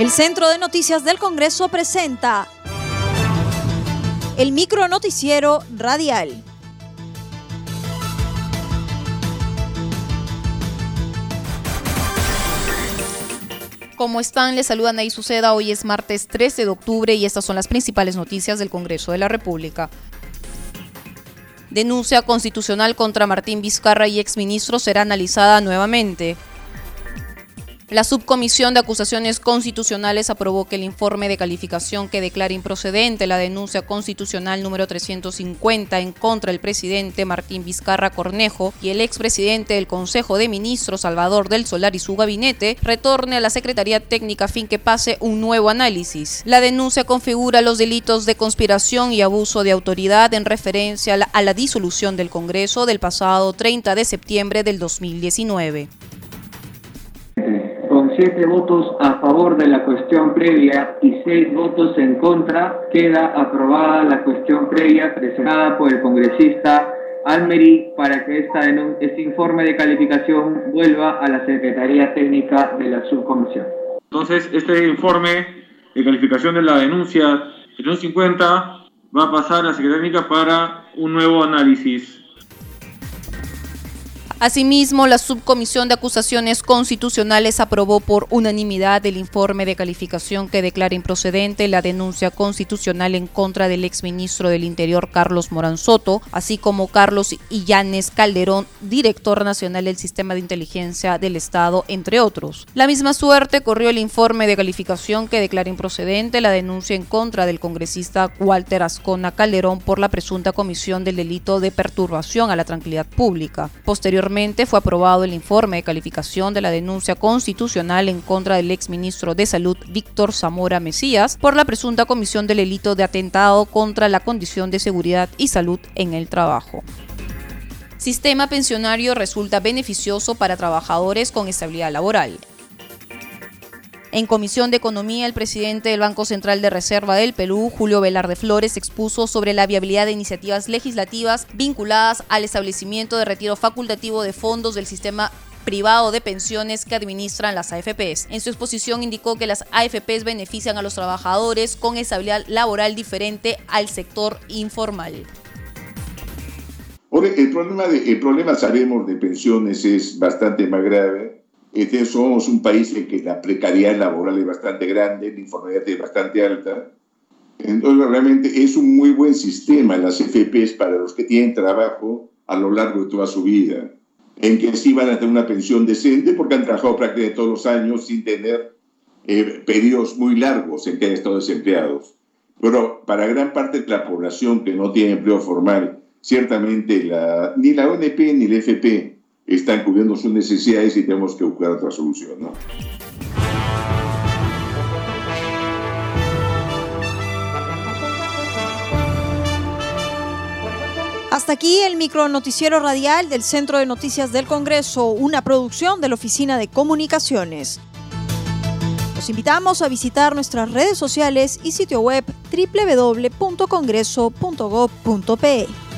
El Centro de Noticias del Congreso presenta el micro noticiero radial. ¿Cómo están? Les saluda Nay Suceda. Hoy es martes 13 de octubre y estas son las principales noticias del Congreso de la República. Denuncia constitucional contra Martín Vizcarra y exministro será analizada nuevamente. La Subcomisión de Acusaciones Constitucionales aprobó que el informe de calificación que declara improcedente la denuncia constitucional número 350 en contra del presidente Martín Vizcarra Cornejo y el expresidente del Consejo de Ministros Salvador del Solar y su gabinete retorne a la Secretaría Técnica a fin que pase un nuevo análisis. La denuncia configura los delitos de conspiración y abuso de autoridad en referencia a la, a la disolución del Congreso del pasado 30 de septiembre del 2019 siete votos a favor de la cuestión previa y seis votos en contra, queda aprobada la cuestión previa presentada por el congresista Almery para que esta este informe de calificación vuelva a la Secretaría Técnica de la Subcomisión. Entonces, este informe de calificación de la denuncia 50 va a pasar a la Secretaría Técnica para un nuevo análisis. Asimismo, la Subcomisión de Acusaciones Constitucionales aprobó por unanimidad el informe de calificación que declara improcedente la denuncia constitucional en contra del exministro del Interior Carlos Moranzoto, así como Carlos Illanes Calderón, director nacional del Sistema de Inteligencia del Estado, entre otros. La misma suerte corrió el informe de calificación que declara improcedente la denuncia en contra del congresista Walter Ascona Calderón por la presunta comisión del delito de perturbación a la tranquilidad pública. Posteriormente, fue aprobado el informe de calificación de la denuncia constitucional en contra del exministro de Salud Víctor Zamora Mesías por la presunta comisión del delito de atentado contra la condición de seguridad y salud en el trabajo. Sistema pensionario resulta beneficioso para trabajadores con estabilidad laboral. En Comisión de Economía, el presidente del Banco Central de Reserva del Perú, Julio Velarde Flores, expuso sobre la viabilidad de iniciativas legislativas vinculadas al establecimiento de retiro facultativo de fondos del sistema privado de pensiones que administran las AFPs. En su exposición indicó que las AFPs benefician a los trabajadores con estabilidad laboral diferente al sector informal. El problema, el problema sabemos de pensiones es bastante más grave este, somos un país en que la precariedad laboral es bastante grande, la informalidad es bastante alta. Entonces, realmente es un muy buen sistema las FPs para los que tienen trabajo a lo largo de toda su vida, en que sí van a tener una pensión decente porque han trabajado prácticamente todos los años sin tener eh, periodos muy largos en que han estado desempleados. Pero para gran parte de la población que no tiene empleo formal, ciertamente la, ni la ONP ni la FP están cubriendo sus necesidades y tenemos que buscar otra solución. ¿no? Hasta aquí el micro noticiero radial del Centro de Noticias del Congreso, una producción de la Oficina de Comunicaciones. Los invitamos a visitar nuestras redes sociales y sitio web www.congreso.gov.pe.